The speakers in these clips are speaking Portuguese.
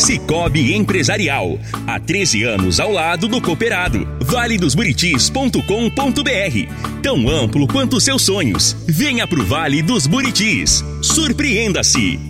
Cicobi Empresarial. Há 13 anos ao lado do cooperado. valedosburitis.com.br. Tão amplo quanto seus sonhos. Venha pro Vale dos Buritis. Surpreenda-se.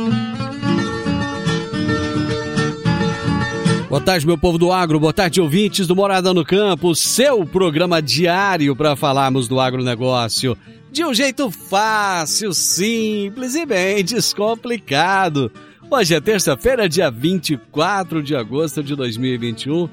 Boa tarde, meu povo do agro, boa tarde, ouvintes do Morada no Campo, seu programa diário para falarmos do agronegócio de um jeito fácil, simples e bem descomplicado. Hoje é terça-feira, dia 24 de agosto de 2021.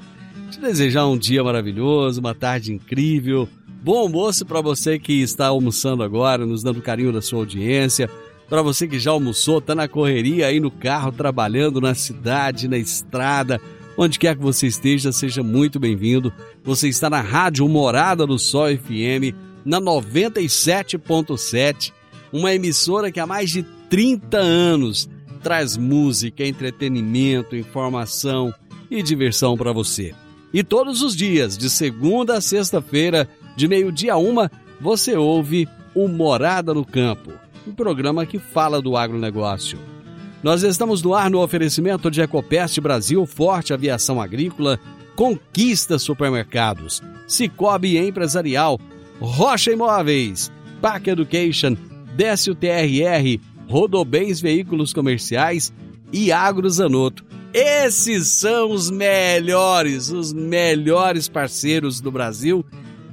Te desejar um dia maravilhoso, uma tarde incrível, bom almoço para você que está almoçando agora, nos dando carinho da sua audiência. Para você que já almoçou, tá na correria aí no carro, trabalhando na cidade, na estrada, Onde quer que você esteja, seja muito bem-vindo. Você está na Rádio Morada do Sol FM, na 97.7, uma emissora que há mais de 30 anos traz música, entretenimento, informação e diversão para você. E todos os dias, de segunda a sexta-feira, de meio-dia a uma, você ouve o Morada no Campo, um programa que fala do agronegócio. Nós estamos no ar no oferecimento de Ecopest Brasil, Forte Aviação Agrícola, Conquista Supermercados, Cicobi Empresarial, Rocha Imóveis, Park Education, Décio TRR, Rodobens Veículos Comerciais e Agrozanoto. Esses são os melhores, os melhores parceiros do Brasil,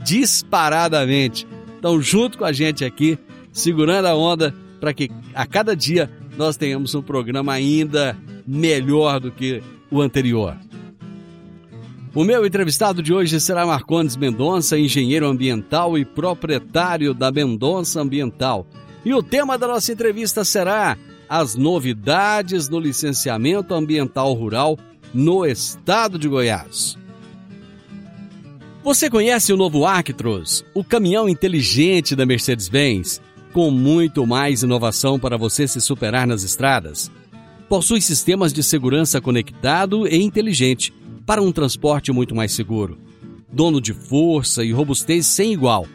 disparadamente. Estão junto com a gente aqui, segurando a onda para que a cada dia nós tenhamos um programa ainda melhor do que o anterior. O meu entrevistado de hoje será Marcondes Mendonça, engenheiro ambiental e proprietário da Mendonça Ambiental. E o tema da nossa entrevista será as novidades no licenciamento ambiental rural no estado de Goiás. Você conhece o novo Actros, o caminhão inteligente da Mercedes-Benz? Com muito mais inovação para você se superar nas estradas. Possui sistemas de segurança conectado e inteligente para um transporte muito mais seguro. Dono de força e robustez sem igual.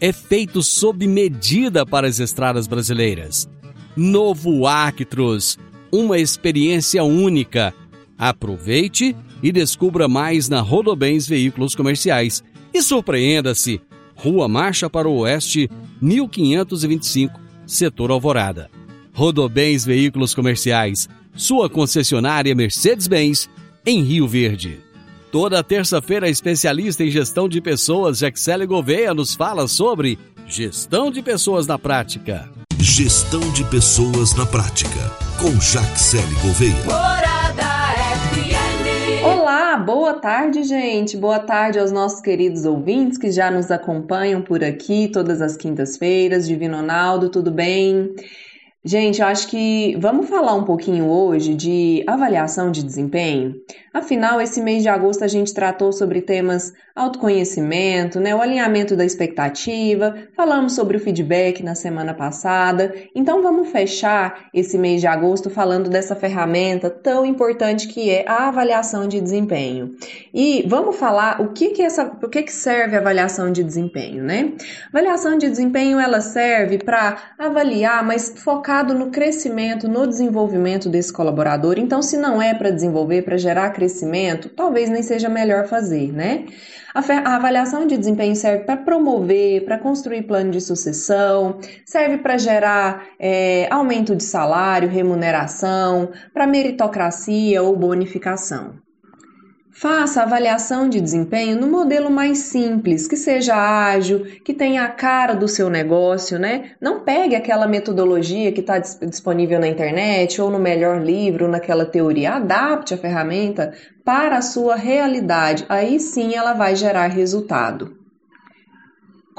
É feito sob medida para as estradas brasileiras. Novo Actros, uma experiência única. Aproveite e descubra mais na Rodobens Veículos Comerciais e surpreenda-se Rua Marcha para o Oeste, 1525, Setor Alvorada. Rodobens Veículos Comerciais, sua concessionária Mercedes-Benz, em Rio Verde. Toda terça-feira, especialista em gestão de pessoas, Jaxele Gouveia nos fala sobre gestão de pessoas na prática. Gestão de pessoas na prática, com Jaxele Gouveia. Boa tarde, gente. Boa tarde aos nossos queridos ouvintes que já nos acompanham por aqui todas as quintas-feiras. Divino Ronaldo, tudo bem? Gente, eu acho que vamos falar um pouquinho hoje de avaliação de desempenho. Afinal, esse mês de agosto a gente tratou sobre temas autoconhecimento, né, o alinhamento da expectativa, falamos sobre o feedback na semana passada. Então vamos fechar esse mês de agosto falando dessa ferramenta tão importante que é a avaliação de desempenho. E vamos falar o que que essa, o que que serve a avaliação de desempenho, né? Avaliação de desempenho ela serve para avaliar, mas focado no crescimento, no desenvolvimento desse colaborador. Então, se não é para desenvolver, para gerar crescimento, talvez nem seja melhor fazer, né? A, avaliação de desempenho serve para promover, para construir plano de sucessão, serve para gerar é, aumento de salário, remuneração, para meritocracia ou bonificação. Faça avaliação de desempenho no modelo mais simples, que seja ágil, que tenha a cara do seu negócio, né? Não pegue aquela metodologia que está disponível na internet ou no melhor livro, naquela teoria. Adapte a ferramenta para a sua realidade. Aí sim ela vai gerar resultado.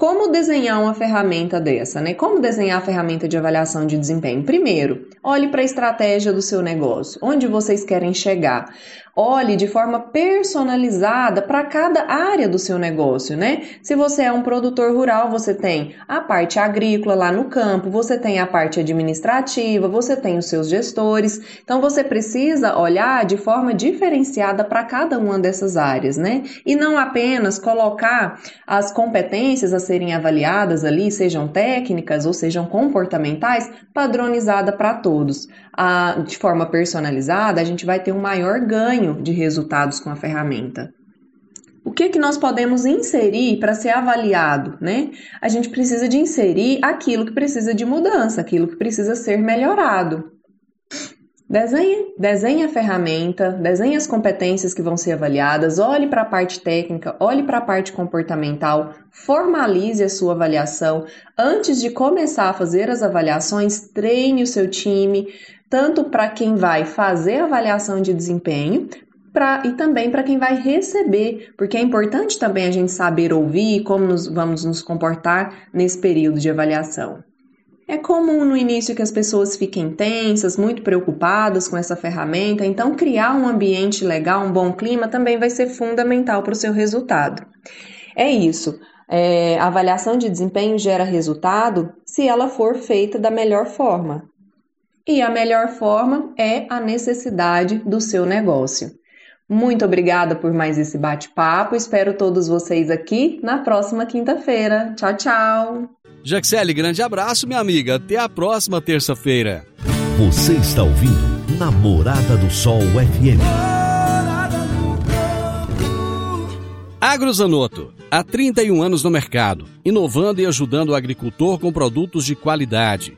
Como desenhar uma ferramenta dessa, né? Como desenhar a ferramenta de avaliação de desempenho? Primeiro, olhe para a estratégia do seu negócio, onde vocês querem chegar. Olhe de forma personalizada para cada área do seu negócio, né? Se você é um produtor rural, você tem a parte agrícola lá no campo, você tem a parte administrativa, você tem os seus gestores. Então você precisa olhar de forma diferenciada para cada uma dessas áreas, né? E não apenas colocar as competências a serem avaliadas ali, sejam técnicas ou sejam comportamentais, padronizada para todos. A, de forma personalizada, a gente vai ter um maior ganho ganho de resultados com a ferramenta. O que, que nós podemos inserir para ser avaliado, né? A gente precisa de inserir aquilo que precisa de mudança, aquilo que precisa ser melhorado. Desenhe, desenhe a ferramenta, desenhe as competências que vão ser avaliadas, olhe para a parte técnica, olhe para a parte comportamental, formalize a sua avaliação. Antes de começar a fazer as avaliações, treine o seu time, tanto para quem vai fazer a avaliação de desempenho, Pra, e também para quem vai receber, porque é importante também a gente saber ouvir como nos, vamos nos comportar nesse período de avaliação. É comum no início que as pessoas fiquem tensas, muito preocupadas com essa ferramenta, então criar um ambiente legal, um bom clima também vai ser fundamental para o seu resultado. É isso. É, a avaliação de desempenho gera resultado se ela for feita da melhor forma. E a melhor forma é a necessidade do seu negócio. Muito obrigada por mais esse bate-papo. Espero todos vocês aqui na próxima quinta-feira. Tchau, tchau. Jaxele, grande abraço, minha amiga. Até a próxima terça-feira. Você está ouvindo Namorada do Sol FM. Agrozanoto, há 31 anos no mercado, inovando e ajudando o agricultor com produtos de qualidade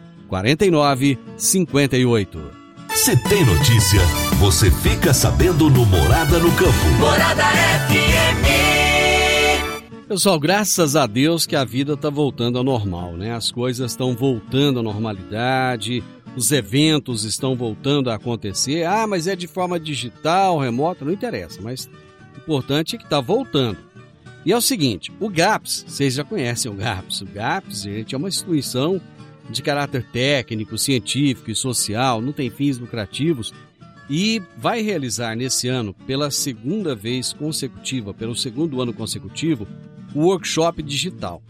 49 58. Se tem notícia, você fica sabendo no Morada no Campo. Morada FM. Pessoal, graças a Deus que a vida está voltando ao normal, né? As coisas estão voltando à normalidade, os eventos estão voltando a acontecer. Ah, mas é de forma digital, remota, não interessa, mas o importante é que está voltando. E é o seguinte, o GAPS, vocês já conhecem o GAPS. O GAPS, gente, é uma instituição de caráter técnico, científico e social, não tem fins lucrativos e vai realizar nesse ano, pela segunda vez consecutiva, pelo segundo ano consecutivo, o workshop digital.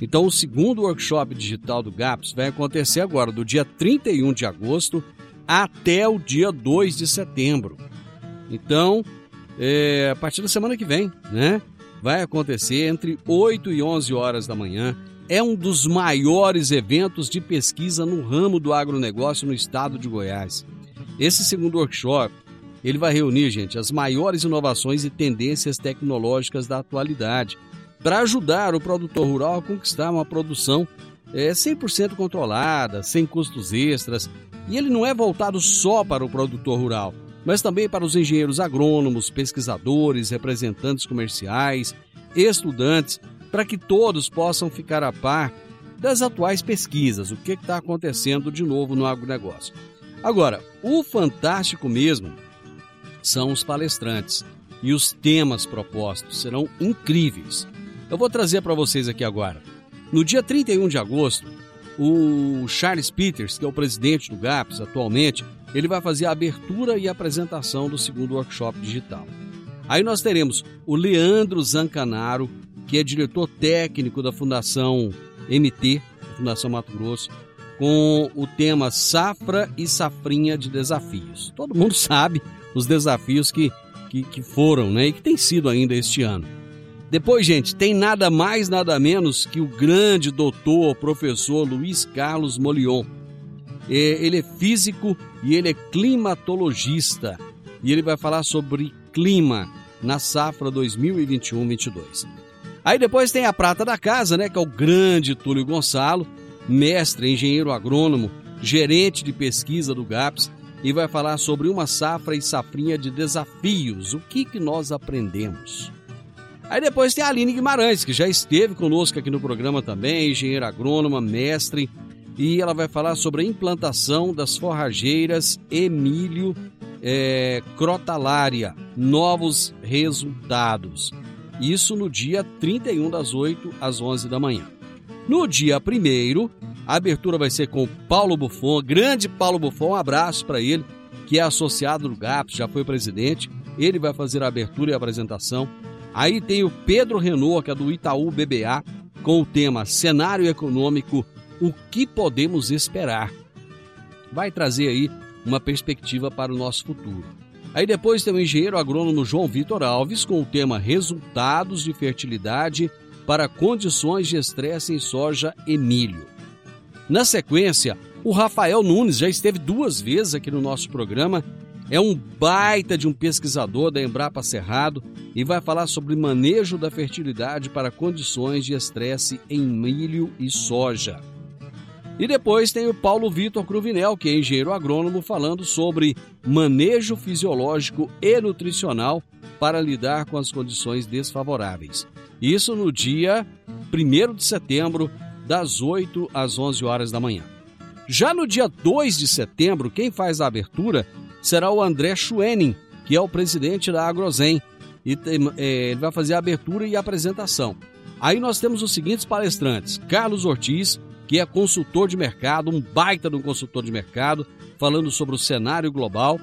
Então, o segundo workshop digital do GAPS vai acontecer agora, do dia 31 de agosto até o dia 2 de setembro. Então, é, a partir da semana que vem, né? Vai acontecer entre 8 e 11 horas da manhã é um dos maiores eventos de pesquisa no ramo do agronegócio no estado de Goiás. Esse segundo workshop, ele vai reunir, gente, as maiores inovações e tendências tecnológicas da atualidade para ajudar o produtor rural a conquistar uma produção é, 100% controlada, sem custos extras. E ele não é voltado só para o produtor rural, mas também para os engenheiros agrônomos, pesquisadores, representantes comerciais, estudantes para que todos possam ficar a par das atuais pesquisas, o que está acontecendo de novo no agronegócio. Agora, o fantástico mesmo são os palestrantes e os temas propostos serão incríveis. Eu vou trazer para vocês aqui agora. No dia 31 de agosto, o Charles Peters, que é o presidente do GAPS atualmente, ele vai fazer a abertura e apresentação do segundo workshop digital. Aí nós teremos o Leandro Zancanaro, que é diretor técnico da Fundação MT, Fundação Mato Grosso, com o tema Safra e Safrinha de Desafios. Todo mundo sabe os desafios que, que que, foram, né? E que tem sido ainda este ano. Depois, gente, tem nada mais, nada menos que o grande doutor, professor Luiz Carlos Molion. É, ele é físico e ele é climatologista. E ele vai falar sobre clima na safra 2021-22. Aí depois tem a prata da casa, né, que é o grande Túlio Gonçalo, mestre, engenheiro agrônomo, gerente de pesquisa do GAPS, e vai falar sobre uma safra e safrinha de desafios, o que, que nós aprendemos. Aí depois tem a Aline Guimarães, que já esteve conosco aqui no programa também, engenheira agrônoma, mestre, e ela vai falar sobre a implantação das forrageiras Emílio é, Crotalária, novos resultados. Isso no dia 31 das 8 às 11 da manhã. No dia 1 a abertura vai ser com Paulo Buffon, grande Paulo Buffon, um abraço para ele, que é associado do GAPS, já foi presidente. Ele vai fazer a abertura e a apresentação. Aí tem o Pedro Renault, que é do Itaú BBA, com o tema Cenário Econômico, o que podemos esperar? Vai trazer aí uma perspectiva para o nosso futuro. Aí depois tem o engenheiro agrônomo João Vitor Alves com o tema Resultados de Fertilidade para Condições de Estresse em Soja e Milho. Na sequência, o Rafael Nunes já esteve duas vezes aqui no nosso programa é um baita de um pesquisador da Embrapa Cerrado e vai falar sobre manejo da fertilidade para condições de estresse em milho e soja. E depois tem o Paulo Vitor Cruvinel, que é engenheiro agrônomo, falando sobre manejo fisiológico e nutricional para lidar com as condições desfavoráveis. Isso no dia 1 de setembro, das 8 às 11 horas da manhã. Já no dia 2 de setembro, quem faz a abertura será o André Schwenning, que é o presidente da Agrozen. E é, ele vai fazer a abertura e a apresentação. Aí nós temos os seguintes palestrantes: Carlos Ortiz, que é consultor de mercado, um baita de um consultor de mercado, falando sobre o cenário global.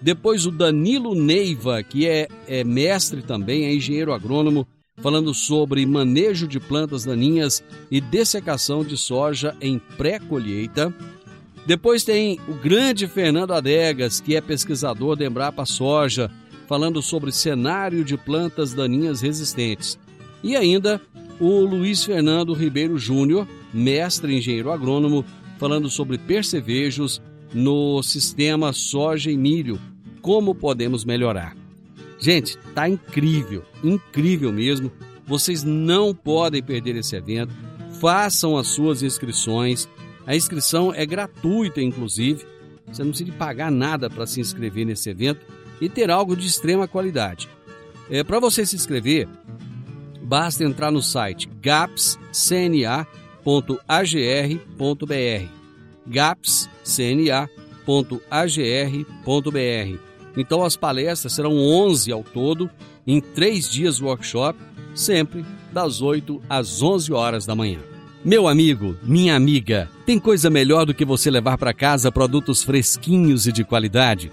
Depois o Danilo Neiva, que é, é mestre também, é engenheiro agrônomo, falando sobre manejo de plantas daninhas e dessecação de soja em pré-colheita. Depois tem o grande Fernando Adegas, que é pesquisador da Embrapa Soja, falando sobre cenário de plantas daninhas resistentes. E ainda o Luiz Fernando Ribeiro Júnior, mestre engenheiro agrônomo, falando sobre percevejos no sistema soja e milho, como podemos melhorar. Gente, tá incrível, incrível mesmo. Vocês não podem perder esse evento. Façam as suas inscrições. A inscrição é gratuita, inclusive. Você não precisa pagar nada para se inscrever nesse evento e ter algo de extrema qualidade. É, para você se inscrever, basta entrar no site gapscna.agr.br gapscna.agr.br Então as palestras serão 11 ao todo, em três dias workshop, sempre das 8 às 11 horas da manhã. Meu amigo, minha amiga, tem coisa melhor do que você levar para casa produtos fresquinhos e de qualidade?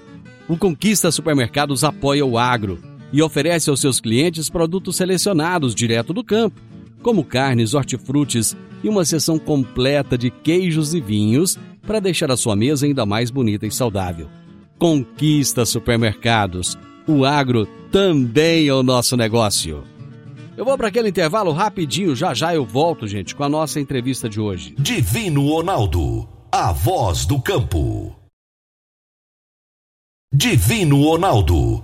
O Conquista Supermercados apoia o agro e oferece aos seus clientes produtos selecionados direto do campo, como carnes, hortifrutis e uma seção completa de queijos e vinhos para deixar a sua mesa ainda mais bonita e saudável. Conquista Supermercados. O agro também é o nosso negócio. Eu vou para aquele intervalo rapidinho, já já eu volto, gente, com a nossa entrevista de hoje. Divino Ronaldo, a voz do campo. Divino Ronaldo,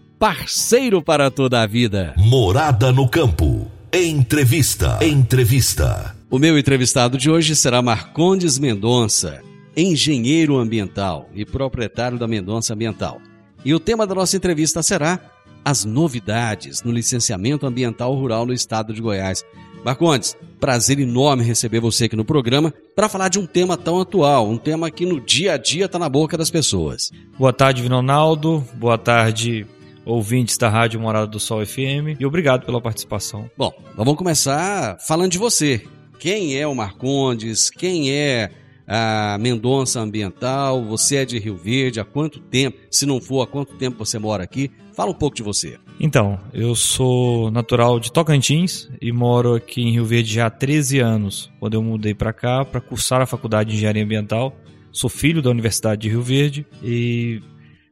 parceiro para toda a vida. Morada no campo. Entrevista. Entrevista. O meu entrevistado de hoje será Marcondes Mendonça, engenheiro ambiental e proprietário da Mendonça Ambiental. E o tema da nossa entrevista será as novidades no licenciamento ambiental rural no estado de Goiás. Marcondes, prazer enorme receber você aqui no programa para falar de um tema tão atual, um tema que no dia a dia está na boca das pessoas. Boa tarde, Vinonaldo. Boa tarde ouvintes da Rádio Morada do Sol FM e obrigado pela participação. Bom, vamos começar falando de você. Quem é o Marcondes? Quem é a Mendonça Ambiental? Você é de Rio Verde? Há quanto tempo? Se não for, há quanto tempo você mora aqui? Fala um pouco de você. Então, eu sou natural de Tocantins e moro aqui em Rio Verde já há 13 anos, quando eu mudei para cá para cursar a faculdade de Engenharia Ambiental. Sou filho da Universidade de Rio Verde e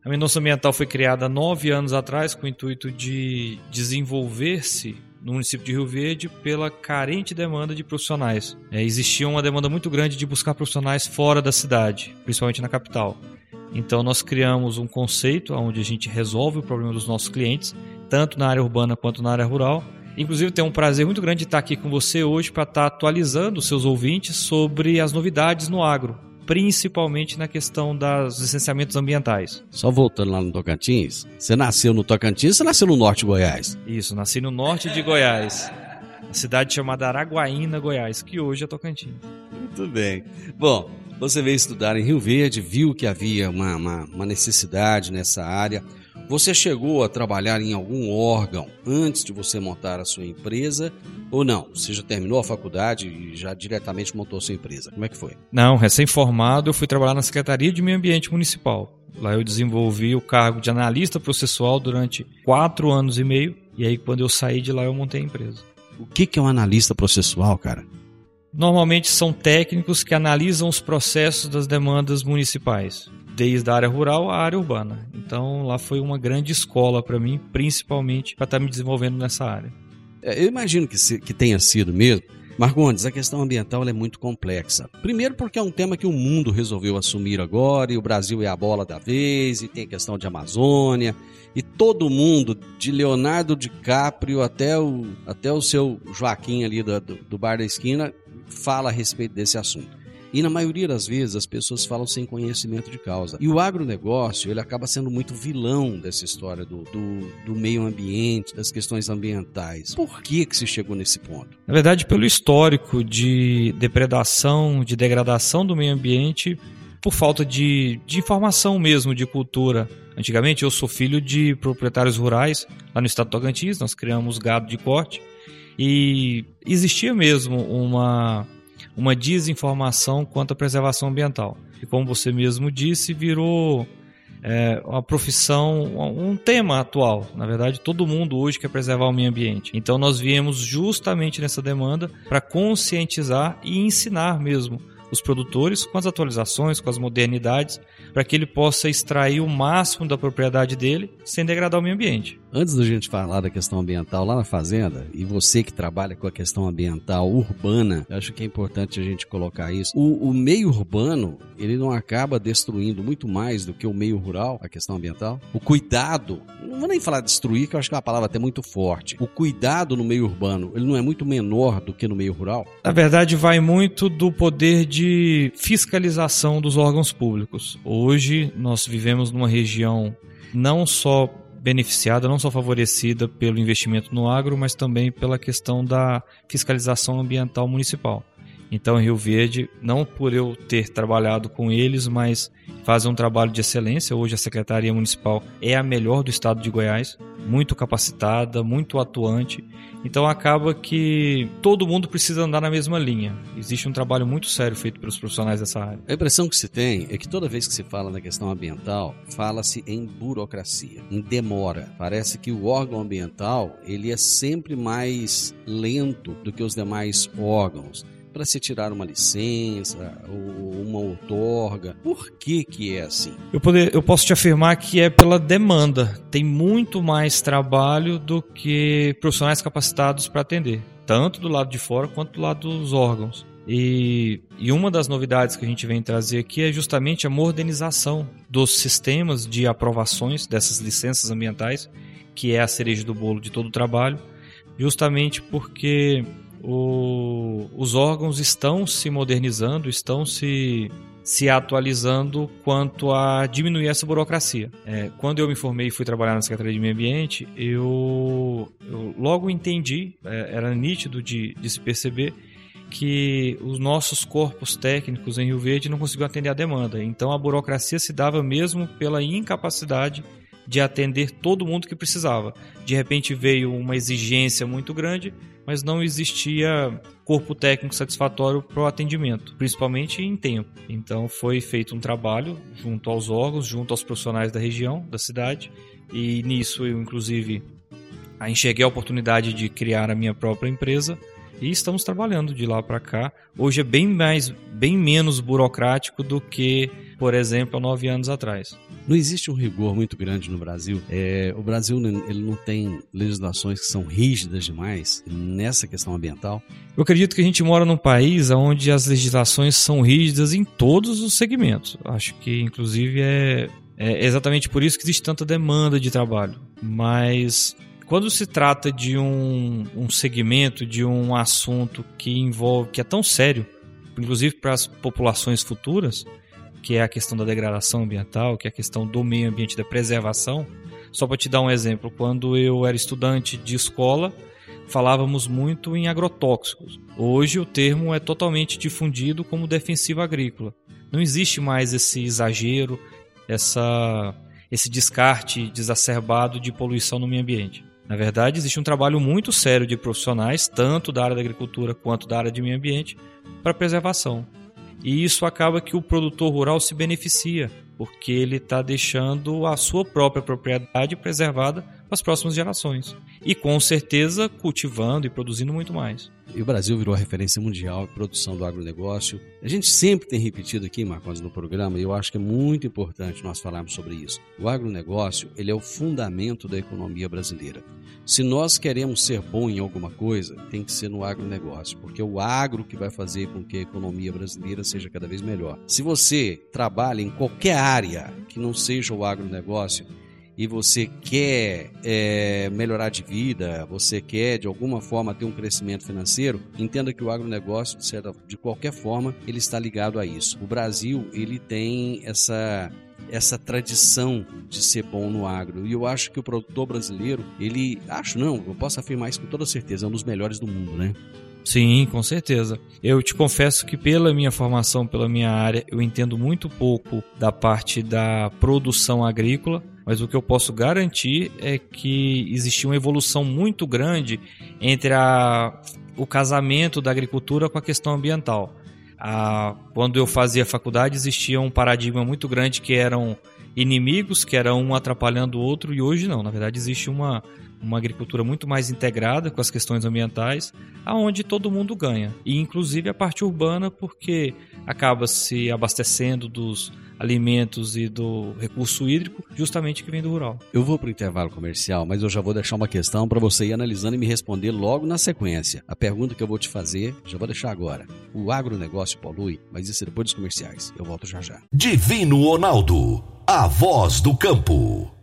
a Mendonça Ambiental foi criada nove anos atrás com o intuito de desenvolver-se no município de Rio Verde pela carente demanda de profissionais. É, existia uma demanda muito grande de buscar profissionais fora da cidade, principalmente na capital. Então nós criamos um conceito onde a gente resolve o problema dos nossos clientes, tanto na área urbana quanto na área rural. Inclusive, tenho um prazer muito grande de estar aqui com você hoje para estar atualizando os seus ouvintes sobre as novidades no agro principalmente na questão dos licenciamentos ambientais. Só voltando lá no Tocantins, você nasceu no Tocantins, você nasceu no norte de Goiás? Isso, nasci no norte de Goiás. cidade chamada Araguaína, Goiás, que hoje é Tocantins. Muito bem. Bom, você veio estudar em Rio Verde, viu que havia uma, uma, uma necessidade nessa área. Você chegou a trabalhar em algum órgão antes de você montar a sua empresa ou não? Você já terminou a faculdade e já diretamente montou a sua empresa? Como é que foi? Não, recém-formado eu fui trabalhar na Secretaria de Meio Ambiente Municipal. Lá eu desenvolvi o cargo de analista processual durante quatro anos e meio e aí quando eu saí de lá eu montei a empresa. O que é um analista processual, cara? Normalmente são técnicos que analisam os processos das demandas municipais desde a área rural à área urbana. Então lá foi uma grande escola para mim, principalmente para estar tá me desenvolvendo nessa área. É, eu imagino que, se, que tenha sido mesmo. Marcondes, a questão ambiental é muito complexa. Primeiro porque é um tema que o mundo resolveu assumir agora, e o Brasil é a bola da vez, e tem a questão de Amazônia, e todo mundo, de Leonardo DiCaprio até o, até o seu Joaquim ali do, do, do bar da esquina, fala a respeito desse assunto. E na maioria das vezes as pessoas falam sem conhecimento de causa. E o agronegócio, ele acaba sendo muito vilão dessa história do, do, do meio ambiente, das questões ambientais. Por que, que se chegou nesse ponto? Na verdade, pelo histórico de depredação, de degradação do meio ambiente, por falta de, de informação mesmo, de cultura. Antigamente eu sou filho de proprietários rurais lá no estado de Tocantins, nós criamos gado de corte e existia mesmo uma uma desinformação quanto à preservação ambiental. E como você mesmo disse, virou é, uma profissão, um tema atual. Na verdade, todo mundo hoje quer preservar o meio ambiente. Então, nós viemos justamente nessa demanda para conscientizar e ensinar mesmo os produtores com as atualizações, com as modernidades, para que ele possa extrair o máximo da propriedade dele sem degradar o meio ambiente. Antes da gente falar da questão ambiental lá na fazenda, e você que trabalha com a questão ambiental urbana, acho que é importante a gente colocar isso. O, o meio urbano, ele não acaba destruindo muito mais do que o meio rural, a questão ambiental. O cuidado, não vou nem falar destruir, que eu acho que é uma palavra até muito forte. O cuidado no meio urbano, ele não é muito menor do que no meio rural? Na verdade, vai muito do poder de fiscalização dos órgãos públicos. Hoje, nós vivemos numa região não só beneficiada, não só favorecida pelo investimento no agro, mas também pela questão da fiscalização ambiental municipal. Então, Rio Verde, não por eu ter trabalhado com eles, mas fazem um trabalho de excelência. Hoje, a Secretaria Municipal é a melhor do estado de Goiás, muito capacitada, muito atuante então acaba que todo mundo precisa andar na mesma linha. Existe um trabalho muito sério feito pelos profissionais dessa área. A impressão que se tem é que toda vez que se fala na questão ambiental, fala-se em burocracia, em demora. Parece que o órgão ambiental, ele é sempre mais lento do que os demais órgãos para se tirar uma licença ou uma outorga? Por que que é assim? Eu, poder, eu posso te afirmar que é pela demanda. Tem muito mais trabalho do que profissionais capacitados para atender, tanto do lado de fora quanto do lado dos órgãos. E, e, uma das novidades que a gente vem trazer aqui é justamente a modernização dos sistemas de aprovações dessas licenças ambientais, que é a cereja do bolo de todo o trabalho, justamente porque o, os órgãos estão se modernizando, estão se, se atualizando quanto a diminuir essa burocracia. É, quando eu me formei e fui trabalhar na Secretaria de Meio Ambiente, eu, eu logo entendi, é, era nítido de, de se perceber que os nossos corpos técnicos em Rio Verde não conseguiam atender a demanda. Então a burocracia se dava mesmo pela incapacidade de atender todo mundo que precisava. De repente veio uma exigência muito grande, mas não existia corpo técnico satisfatório para o atendimento, principalmente em tempo. Então foi feito um trabalho junto aos órgãos, junto aos profissionais da região, da cidade, e nisso eu inclusive enxerguei a oportunidade de criar a minha própria empresa e estamos trabalhando de lá para cá. Hoje é bem mais, bem menos burocrático do que, por exemplo, há nove anos atrás. Não existe um rigor muito grande no Brasil. É, o Brasil ele não tem legislações que são rígidas demais nessa questão ambiental. Eu acredito que a gente mora num país onde as legislações são rígidas em todos os segmentos. Acho que, inclusive, é, é exatamente por isso que existe tanta demanda de trabalho. Mas quando se trata de um, um segmento, de um assunto que envolve, que é tão sério, inclusive para as populações futuras, que é a questão da degradação ambiental, que é a questão do meio ambiente, da preservação. Só para te dar um exemplo, quando eu era estudante de escola, falávamos muito em agrotóxicos. Hoje o termo é totalmente difundido como defensivo agrícola. Não existe mais esse exagero, essa, esse descarte desacerbado de poluição no meio ambiente. Na verdade, existe um trabalho muito sério de profissionais, tanto da área da agricultura quanto da área de meio ambiente, para preservação. E isso acaba que o produtor rural se beneficia, porque ele está deixando a sua própria propriedade preservada para as próximas gerações. E com certeza cultivando e produzindo muito mais. E o Brasil virou referência mundial em produção do agronegócio. A gente sempre tem repetido aqui, Marcos, no programa, e eu acho que é muito importante nós falarmos sobre isso. O agronegócio, ele é o fundamento da economia brasileira. Se nós queremos ser bom em alguma coisa, tem que ser no agronegócio, porque é o agro que vai fazer com que a economia brasileira seja cada vez melhor. Se você trabalha em qualquer área que não seja o agronegócio, e você quer é, melhorar de vida, você quer de alguma forma ter um crescimento financeiro, entenda que o agronegócio, de, certa, de qualquer forma, ele está ligado a isso. O Brasil, ele tem essa essa tradição de ser bom no agro. E eu acho que o produtor brasileiro, ele, acho não, eu posso afirmar isso com toda certeza, é um dos melhores do mundo, né? Sim, com certeza. Eu te confesso que pela minha formação, pela minha área, eu entendo muito pouco da parte da produção agrícola, mas o que eu posso garantir é que existiu uma evolução muito grande entre a, o casamento da agricultura com a questão ambiental. A, quando eu fazia faculdade, existia um paradigma muito grande que eram inimigos, que era um atrapalhando o outro, e hoje não. Na verdade, existe uma, uma agricultura muito mais integrada com as questões ambientais, aonde todo mundo ganha, e inclusive a parte urbana, porque acaba se abastecendo dos alimentos e do recurso hídrico, justamente que vem do rural. Eu vou para o intervalo comercial, mas eu já vou deixar uma questão para você ir analisando e me responder logo na sequência. A pergunta que eu vou te fazer, já vou deixar agora. O agronegócio polui, mas isso é depois dos comerciais. Eu volto já já. Divino Ronaldo, a voz do campo.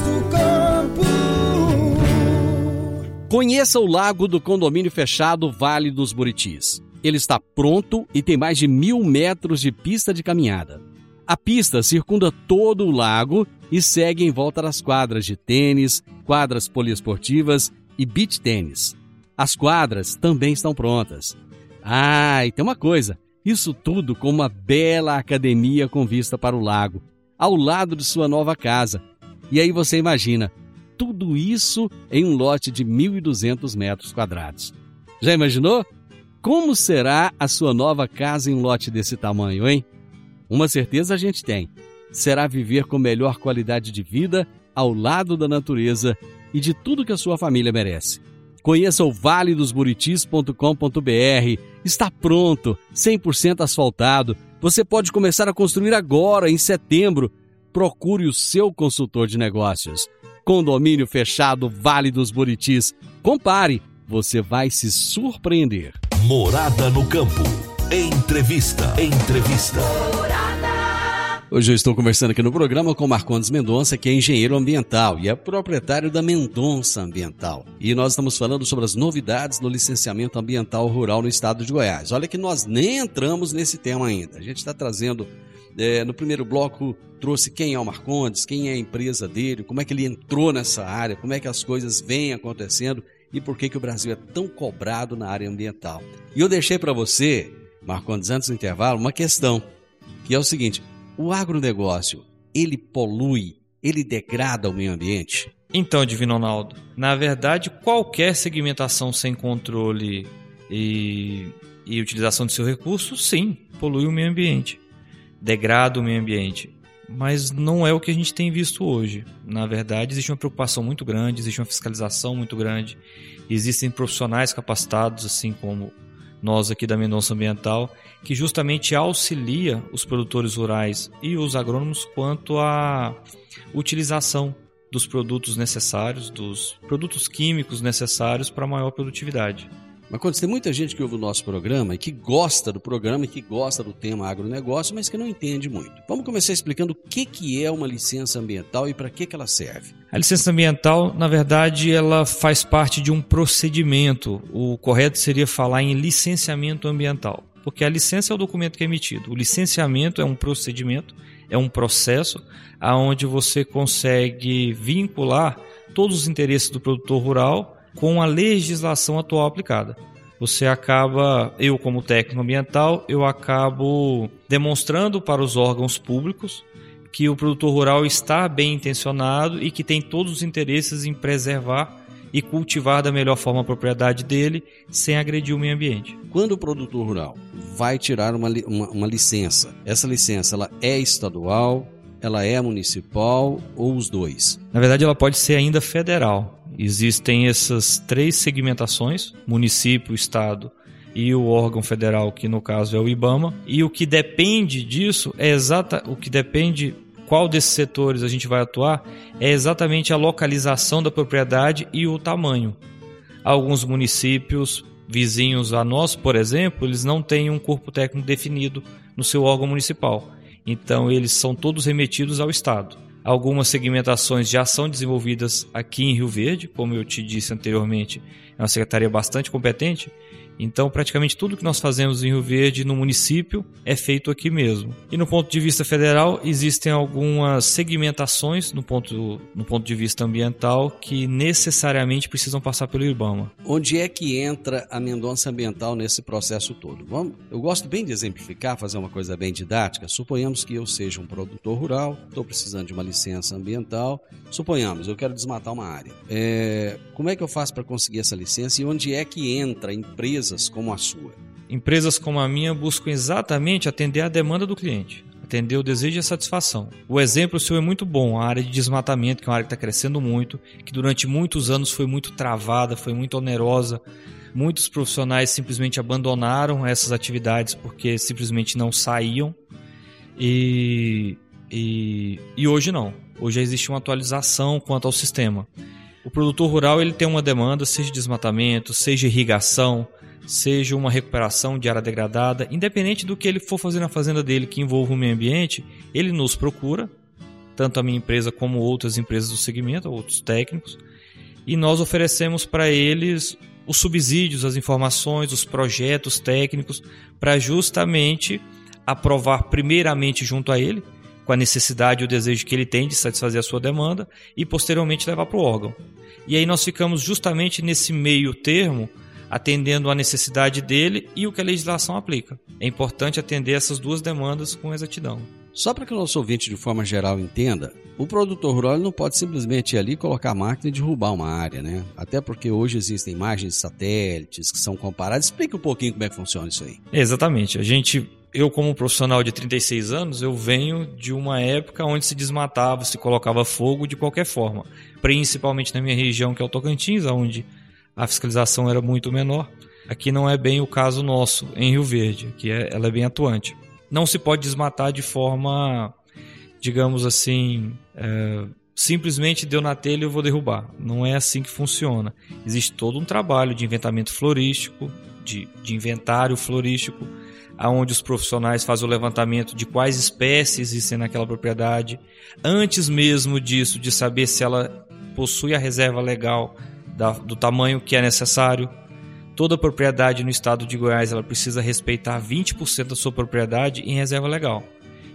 Do campo. Conheça o lago do condomínio fechado Vale dos Buritis. Ele está pronto e tem mais de mil metros de pista de caminhada. A pista circunda todo o lago e segue em volta das quadras de tênis, quadras poliesportivas e beach tênis. As quadras também estão prontas. Ah, e tem uma coisa: isso tudo com uma bela academia com vista para o lago, ao lado de sua nova casa. E aí você imagina, tudo isso em um lote de 1.200 metros quadrados. Já imaginou? Como será a sua nova casa em um lote desse tamanho, hein? Uma certeza a gente tem: será viver com melhor qualidade de vida ao lado da natureza e de tudo que a sua família merece. Conheça o valedosburitis.com.br. Está pronto, 100% asfaltado. Você pode começar a construir agora, em setembro. Procure o seu consultor de negócios. Condomínio fechado Vale dos Buritis. Compare, você vai se surpreender. Morada no campo. Entrevista. Entrevista. Hoje eu estou conversando aqui no programa com Marcondes Mendonça, que é engenheiro ambiental e é proprietário da Mendonça Ambiental. E nós estamos falando sobre as novidades no licenciamento ambiental rural no estado de Goiás. Olha que nós nem entramos nesse tema ainda. A gente está trazendo, é, no primeiro bloco, trouxe quem é o Marcondes, quem é a empresa dele, como é que ele entrou nessa área, como é que as coisas vêm acontecendo e por que, que o Brasil é tão cobrado na área ambiental. E eu deixei para você, Marcondes, antes do intervalo, uma questão que é o seguinte: o agronegócio, ele polui, ele degrada o meio ambiente? Então, Divino Ronaldo, na verdade, qualquer segmentação sem controle e, e utilização de seu recurso, sim, polui o meio ambiente, degrada o meio ambiente. Mas não é o que a gente tem visto hoje. Na verdade, existe uma preocupação muito grande, existe uma fiscalização muito grande, existem profissionais capacitados, assim como nós aqui da Mendonça Ambiental, que justamente auxilia os produtores rurais e os agrônomos quanto à utilização dos produtos necessários, dos produtos químicos necessários para maior produtividade. Mas quando tem muita gente que ouve o nosso programa e que gosta do programa e que gosta do tema agronegócio, mas que não entende muito. Vamos começar explicando o que, que é uma licença ambiental e para que, que ela serve. A licença ambiental, na verdade, ela faz parte de um procedimento. O correto seria falar em licenciamento ambiental, porque a licença é o documento que é emitido. O licenciamento é um procedimento, é um processo aonde você consegue vincular todos os interesses do produtor rural com a legislação atual aplicada. Você acaba, eu como técnico ambiental, eu acabo demonstrando para os órgãos públicos que o produtor rural está bem intencionado e que tem todos os interesses em preservar e cultivar da melhor forma a propriedade dele sem agredir o meio ambiente. Quando o produtor rural vai tirar uma, uma, uma licença, essa licença ela é estadual, ela é municipal ou os dois? Na verdade, ela pode ser ainda federal. Existem essas três segmentações: município, estado e o órgão federal, que no caso é o IBAMA. E o que depende disso é exata, o que depende qual desses setores a gente vai atuar é exatamente a localização da propriedade e o tamanho. Alguns municípios vizinhos a nós, por exemplo, eles não têm um corpo técnico definido no seu órgão municipal. Então eles são todos remetidos ao estado. Algumas segmentações já são desenvolvidas aqui em Rio Verde, como eu te disse anteriormente, é uma secretaria bastante competente, então, praticamente tudo que nós fazemos em Rio Verde, no município, é feito aqui mesmo. E no ponto de vista federal, existem algumas segmentações no ponto, no ponto de vista ambiental que necessariamente precisam passar pelo IBAMA. Onde é que entra a Mendonça Ambiental nesse processo todo? Vamos, eu gosto bem de exemplificar, fazer uma coisa bem didática. Suponhamos que eu seja um produtor rural, estou precisando de uma licença ambiental. Suponhamos, eu quero desmatar uma área. É, como é que eu faço para conseguir essa licença e onde é que entra a empresa empresas como a sua? Empresas como a minha buscam exatamente atender a demanda do cliente, atender o desejo e a satisfação. O exemplo seu é muito bom, a área de desmatamento, que é uma área que está crescendo muito, que durante muitos anos foi muito travada, foi muito onerosa. Muitos profissionais simplesmente abandonaram essas atividades porque simplesmente não saíam. E, e, e hoje não. Hoje existe uma atualização quanto ao sistema. O produtor rural ele tem uma demanda, seja de desmatamento, seja irrigação, seja uma recuperação de área degradada, independente do que ele for fazer na fazenda dele que envolva o meio ambiente, ele nos procura, tanto a minha empresa como outras empresas do segmento, outros técnicos, e nós oferecemos para eles os subsídios, as informações, os projetos técnicos, para justamente aprovar primeiramente junto a ele, com a necessidade e o desejo que ele tem de satisfazer a sua demanda, e posteriormente levar para o órgão. E aí nós ficamos justamente nesse meio termo atendendo à necessidade dele e o que a legislação aplica. É importante atender essas duas demandas com exatidão. Só para que o nosso ouvinte, de forma geral, entenda, o produtor rural não pode simplesmente ir ali colocar a máquina e derrubar uma área, né? Até porque hoje existem imagens de satélites que são comparadas. Explica um pouquinho como é que funciona isso aí. Exatamente. A gente eu como profissional de 36 anos, eu venho de uma época onde se desmatava, se colocava fogo de qualquer forma, principalmente na minha região que é o Tocantins, onde a fiscalização era muito menor. Aqui não é bem o caso nosso em Rio Verde, que é, ela é bem atuante. Não se pode desmatar de forma, digamos assim, é, simplesmente deu na telha eu vou derrubar. Não é assim que funciona. Existe todo um trabalho de inventamento florístico, de, de inventário florístico, aonde os profissionais fazem o levantamento de quais espécies existem naquela propriedade, antes mesmo disso de saber se ela possui a reserva legal da, do tamanho que é necessário. Toda propriedade no estado de Goiás ela precisa respeitar 20% da sua propriedade em reserva legal.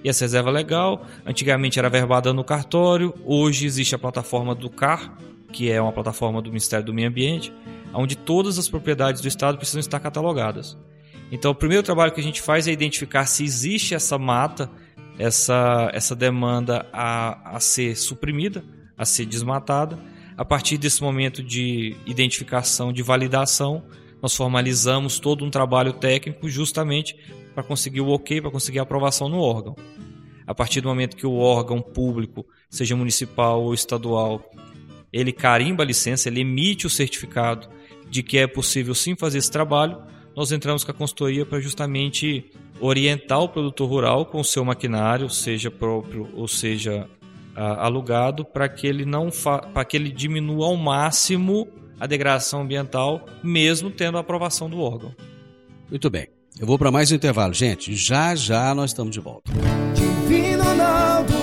E essa reserva legal antigamente era verbada no cartório, hoje existe a plataforma do CAR, que é uma plataforma do Ministério do Meio Ambiente, onde todas as propriedades do estado precisam estar catalogadas. Então, o primeiro trabalho que a gente faz é identificar se existe essa mata essa, essa demanda a, a ser suprimida, a ser desmatada. A partir desse momento de identificação, de validação, nós formalizamos todo um trabalho técnico justamente para conseguir o ok, para conseguir a aprovação no órgão. A partir do momento que o órgão público, seja municipal ou estadual, ele carimba a licença, ele emite o certificado de que é possível sim fazer esse trabalho, nós entramos com a consultoria para justamente orientar o produtor rural com o seu maquinário, seja próprio ou seja alugado, para que ele não para que ele diminua ao máximo a degradação ambiental, mesmo tendo a aprovação do órgão. Muito bem. Eu vou para mais um intervalo, gente. Já já nós estamos de volta. Divino Ronaldo,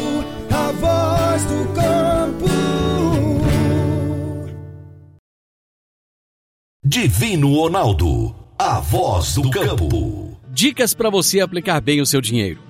a voz do campo. Divino Ronaldo, a voz do campo. Dicas para você aplicar bem o seu dinheiro.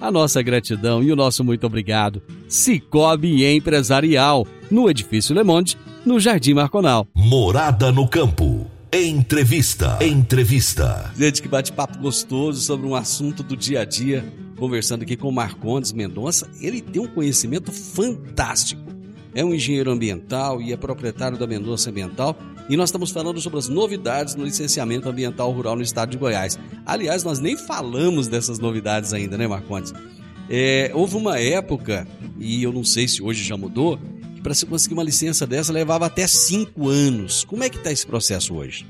a nossa gratidão e o nosso muito obrigado. Cicobi Empresarial, no Edifício Le Monde, no Jardim Marconal. Morada no campo. Entrevista. Entrevista. Gente, que bate-papo gostoso sobre um assunto do dia a dia. Conversando aqui com o Marcondes Mendonça. Ele tem um conhecimento fantástico. É um engenheiro ambiental e é proprietário da Mendonça Ambiental. E nós estamos falando sobre as novidades no licenciamento ambiental rural no estado de Goiás. Aliás, nós nem falamos dessas novidades ainda, né, Marcondes? É, houve uma época, e eu não sei se hoje já mudou, que para se conseguir uma licença dessa levava até cinco anos. Como é que está esse processo hoje?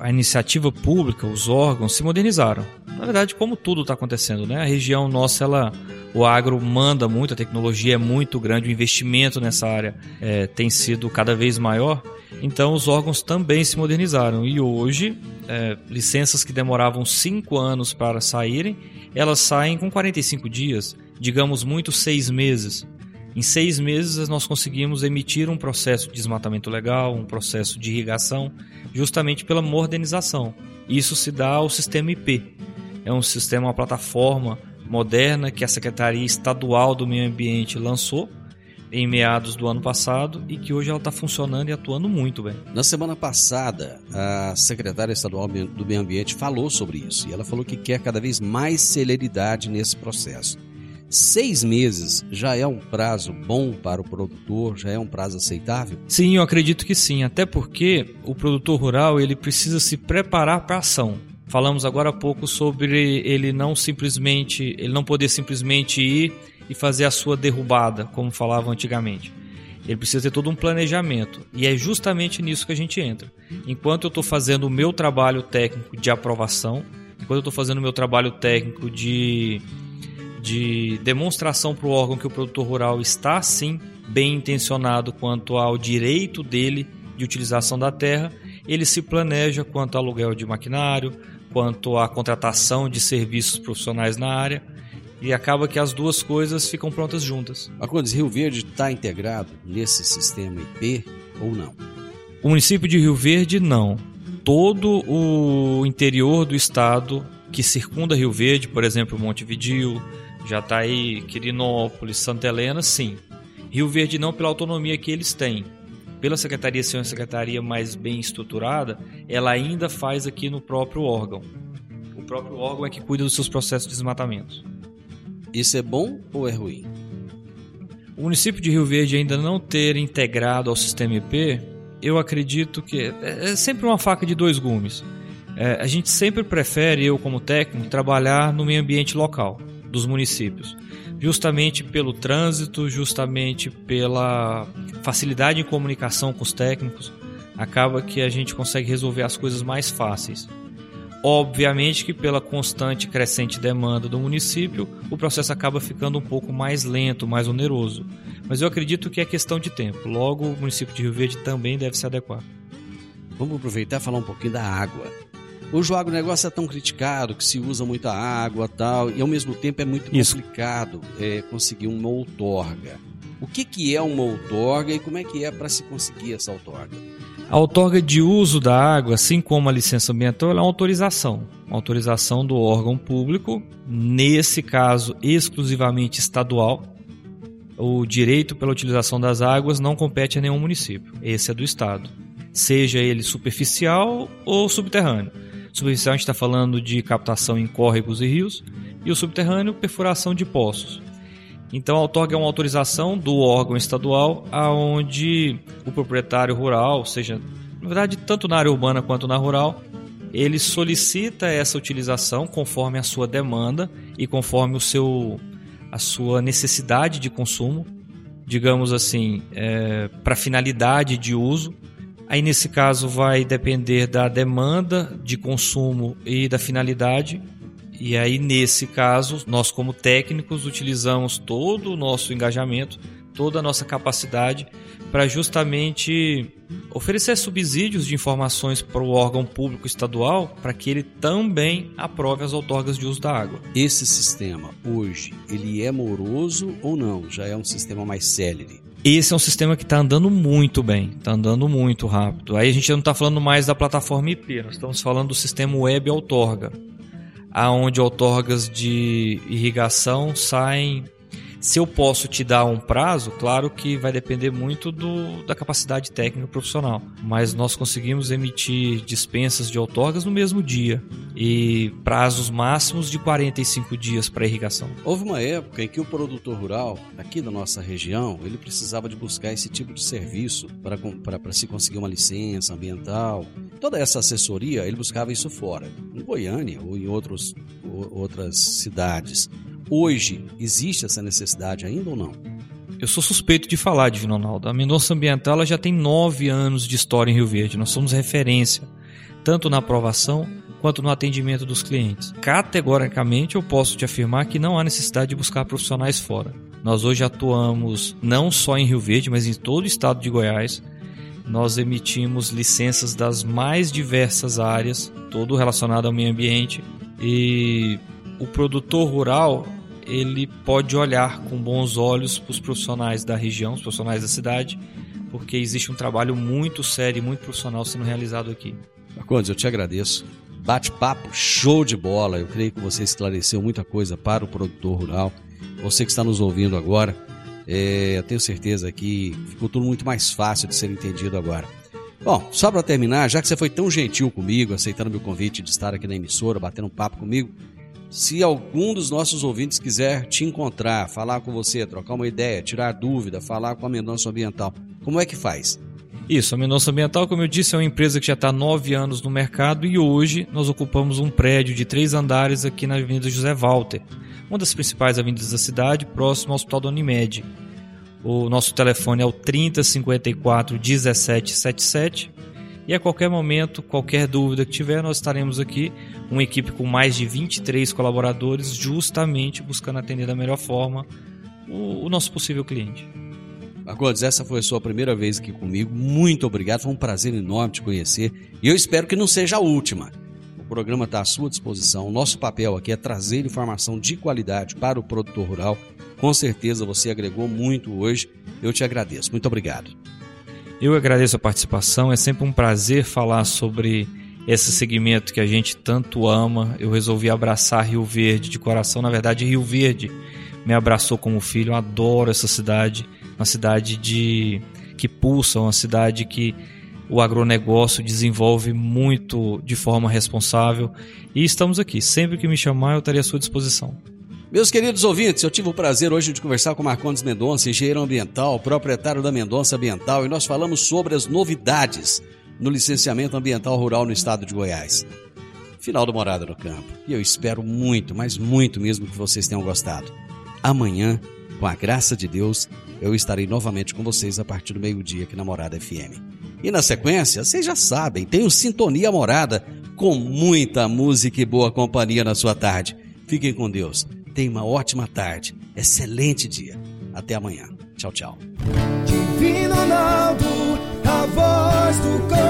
A iniciativa pública, os órgãos se modernizaram. Na verdade, como tudo está acontecendo, né? A região nossa, ela, o agro manda muito, a tecnologia é muito grande, o investimento nessa área é, tem sido cada vez maior. Então, os órgãos também se modernizaram e hoje, é, licenças que demoravam cinco anos para saírem, elas saem com 45 dias, digamos muito seis meses. Em seis meses, nós conseguimos emitir um processo de desmatamento legal, um processo de irrigação, justamente pela modernização. Isso se dá ao sistema IP. É um sistema, uma plataforma moderna que a Secretaria Estadual do Meio Ambiente lançou em meados do ano passado e que hoje ela está funcionando e atuando muito bem. Na semana passada, a secretária estadual do Meio Ambiente falou sobre isso e ela falou que quer cada vez mais celeridade nesse processo. Seis meses já é um prazo bom para o produtor, já é um prazo aceitável? Sim, eu acredito que sim, até porque o produtor rural ele precisa se preparar para a ação. Falamos agora há pouco sobre ele não simplesmente, ele não poder simplesmente ir e fazer a sua derrubada, como falavam antigamente. Ele precisa ter todo um planejamento. E é justamente nisso que a gente entra. Enquanto eu estou fazendo o meu trabalho técnico de aprovação, enquanto eu estou fazendo o meu trabalho técnico de de demonstração para o órgão que o produtor rural está sim bem intencionado quanto ao direito dele de utilização da terra, ele se planeja quanto ao aluguel de maquinário, quanto à contratação de serviços profissionais na área e acaba que as duas coisas ficam prontas juntas. Marcondes, Rio Verde está integrado nesse sistema IP ou não? O município de Rio Verde não. Todo o interior do estado que circunda Rio Verde, por exemplo, Montevideo, Jataí, Quirinópolis, Santa Helena, sim. Rio Verde não pela autonomia que eles têm. Pela secretaria ser uma secretaria mais bem estruturada, ela ainda faz aqui no próprio órgão. O próprio órgão é que cuida dos seus processos de desmatamento. Isso é bom ou é ruim? O município de Rio Verde ainda não ter integrado ao sistema IP, eu acredito que é, é sempre uma faca de dois gumes. É, a gente sempre prefere, eu como técnico, trabalhar no meio ambiente local dos municípios, justamente pelo trânsito, justamente pela facilidade em comunicação com os técnicos, acaba que a gente consegue resolver as coisas mais fáceis. Obviamente que pela constante crescente demanda do município, o processo acaba ficando um pouco mais lento, mais oneroso. Mas eu acredito que é questão de tempo. Logo, o município de Rio Verde também deve se adequar. Vamos aproveitar e falar um pouquinho da água. Hoje o agronegócio é tão criticado que se usa muita água tal, e ao mesmo tempo é muito Isso. complicado é, conseguir uma outorga. O que, que é uma outorga e como é que é para se conseguir essa outorga? A outorga de uso da água, assim como a licença ambiental, é uma autorização. Uma autorização do órgão público, nesse caso exclusivamente estadual. O direito pela utilização das águas não compete a nenhum município. Esse é do Estado. Seja ele superficial ou subterrâneo. Superficial a gente está falando de captação em córregos e rios, e o subterrâneo, perfuração de poços. Então, a outorga é uma autorização do órgão estadual aonde o proprietário rural, seja, na verdade, tanto na área urbana quanto na rural, ele solicita essa utilização conforme a sua demanda e conforme o seu a sua necessidade de consumo, digamos assim, é, para finalidade de uso. Aí nesse caso vai depender da demanda de consumo e da finalidade. E aí nesse caso, nós como técnicos utilizamos todo o nosso engajamento, toda a nossa capacidade para justamente oferecer subsídios de informações para o órgão público estadual para que ele também aprove as outorgas de uso da água. Esse sistema hoje, ele é moroso ou não? Já é um sistema mais célere? Esse é um sistema que está andando muito bem, está andando muito rápido. Aí a gente não está falando mais da plataforma IP, nós estamos falando do sistema web outorga, aonde outorgas de irrigação saem. Se eu posso te dar um prazo, claro que vai depender muito do, da capacidade técnica profissional, mas nós conseguimos emitir dispensas de outorgas no mesmo dia e prazos máximos de 45 dias para irrigação. Houve uma época em que o produtor rural, aqui da nossa região, ele precisava de buscar esse tipo de serviço para, para se conseguir uma licença ambiental. Toda essa assessoria, ele buscava isso fora, em Goiânia ou em outros, ou, outras cidades. Hoje, existe essa necessidade ainda ou não? Eu sou suspeito de falar, Divino Ronaldo. A Mendonça Ambiental já tem nove anos de história em Rio Verde. Nós somos referência, tanto na aprovação quanto no atendimento dos clientes. Categoricamente, eu posso te afirmar que não há necessidade de buscar profissionais fora. Nós hoje atuamos não só em Rio Verde, mas em todo o estado de Goiás. Nós emitimos licenças das mais diversas áreas, todo relacionado ao meio ambiente. E o produtor rural ele pode olhar com bons olhos para os profissionais da região, os profissionais da cidade, porque existe um trabalho muito sério e muito profissional sendo realizado aqui. Marcondes, eu te agradeço. Bate-papo show de bola. Eu creio que você esclareceu muita coisa para o produtor rural. Você que está nos ouvindo agora, é, eu tenho certeza que ficou tudo muito mais fácil de ser entendido agora. Bom, só para terminar, já que você foi tão gentil comigo, aceitando meu convite de estar aqui na emissora, batendo um papo comigo, se algum dos nossos ouvintes quiser te encontrar, falar com você, trocar uma ideia, tirar dúvida, falar com a Mendonça Ambiental, como é que faz? Isso, a Mendonça Ambiental, como eu disse, é uma empresa que já está há nove anos no mercado e hoje nós ocupamos um prédio de três andares aqui na Avenida José Walter, uma das principais avenidas da cidade, próximo ao Hospital da Unimed. O nosso telefone é o 3054 1777 e a qualquer momento, qualquer dúvida que tiver, nós estaremos aqui, uma equipe com mais de 23 colaboradores, justamente buscando atender da melhor forma o, o nosso possível cliente. Marcondes, essa foi a sua primeira vez aqui comigo. Muito obrigado, foi um prazer enorme te conhecer e eu espero que não seja a última. O programa está à sua disposição. O nosso papel aqui é trazer informação de qualidade para o produtor rural. Com certeza você agregou muito hoje. Eu te agradeço. Muito obrigado. Eu agradeço a participação. É sempre um prazer falar sobre esse segmento que a gente tanto ama. Eu resolvi abraçar Rio Verde de coração. Na verdade, Rio Verde me abraçou como filho. Eu adoro essa cidade, uma cidade de que pulsa, uma cidade que o agronegócio desenvolve muito de forma responsável. E estamos aqui. Sempre que me chamar, eu estarei à sua disposição. Meus queridos ouvintes, eu tive o prazer hoje de conversar com Marcondes Mendonça, engenheiro ambiental, proprietário da Mendonça Ambiental, e nós falamos sobre as novidades no licenciamento ambiental rural no estado de Goiás. Final do Morada no Campo. E eu espero muito, mas muito mesmo que vocês tenham gostado. Amanhã, com a graça de Deus, eu estarei novamente com vocês a partir do meio-dia aqui na Morada FM. E na sequência, vocês já sabem, tem o Sintonia Morada com muita música e boa companhia na sua tarde. Fiquem com Deus. Tenha uma ótima tarde, excelente dia. Até amanhã. Tchau, tchau. Divino Ronaldo, a voz do.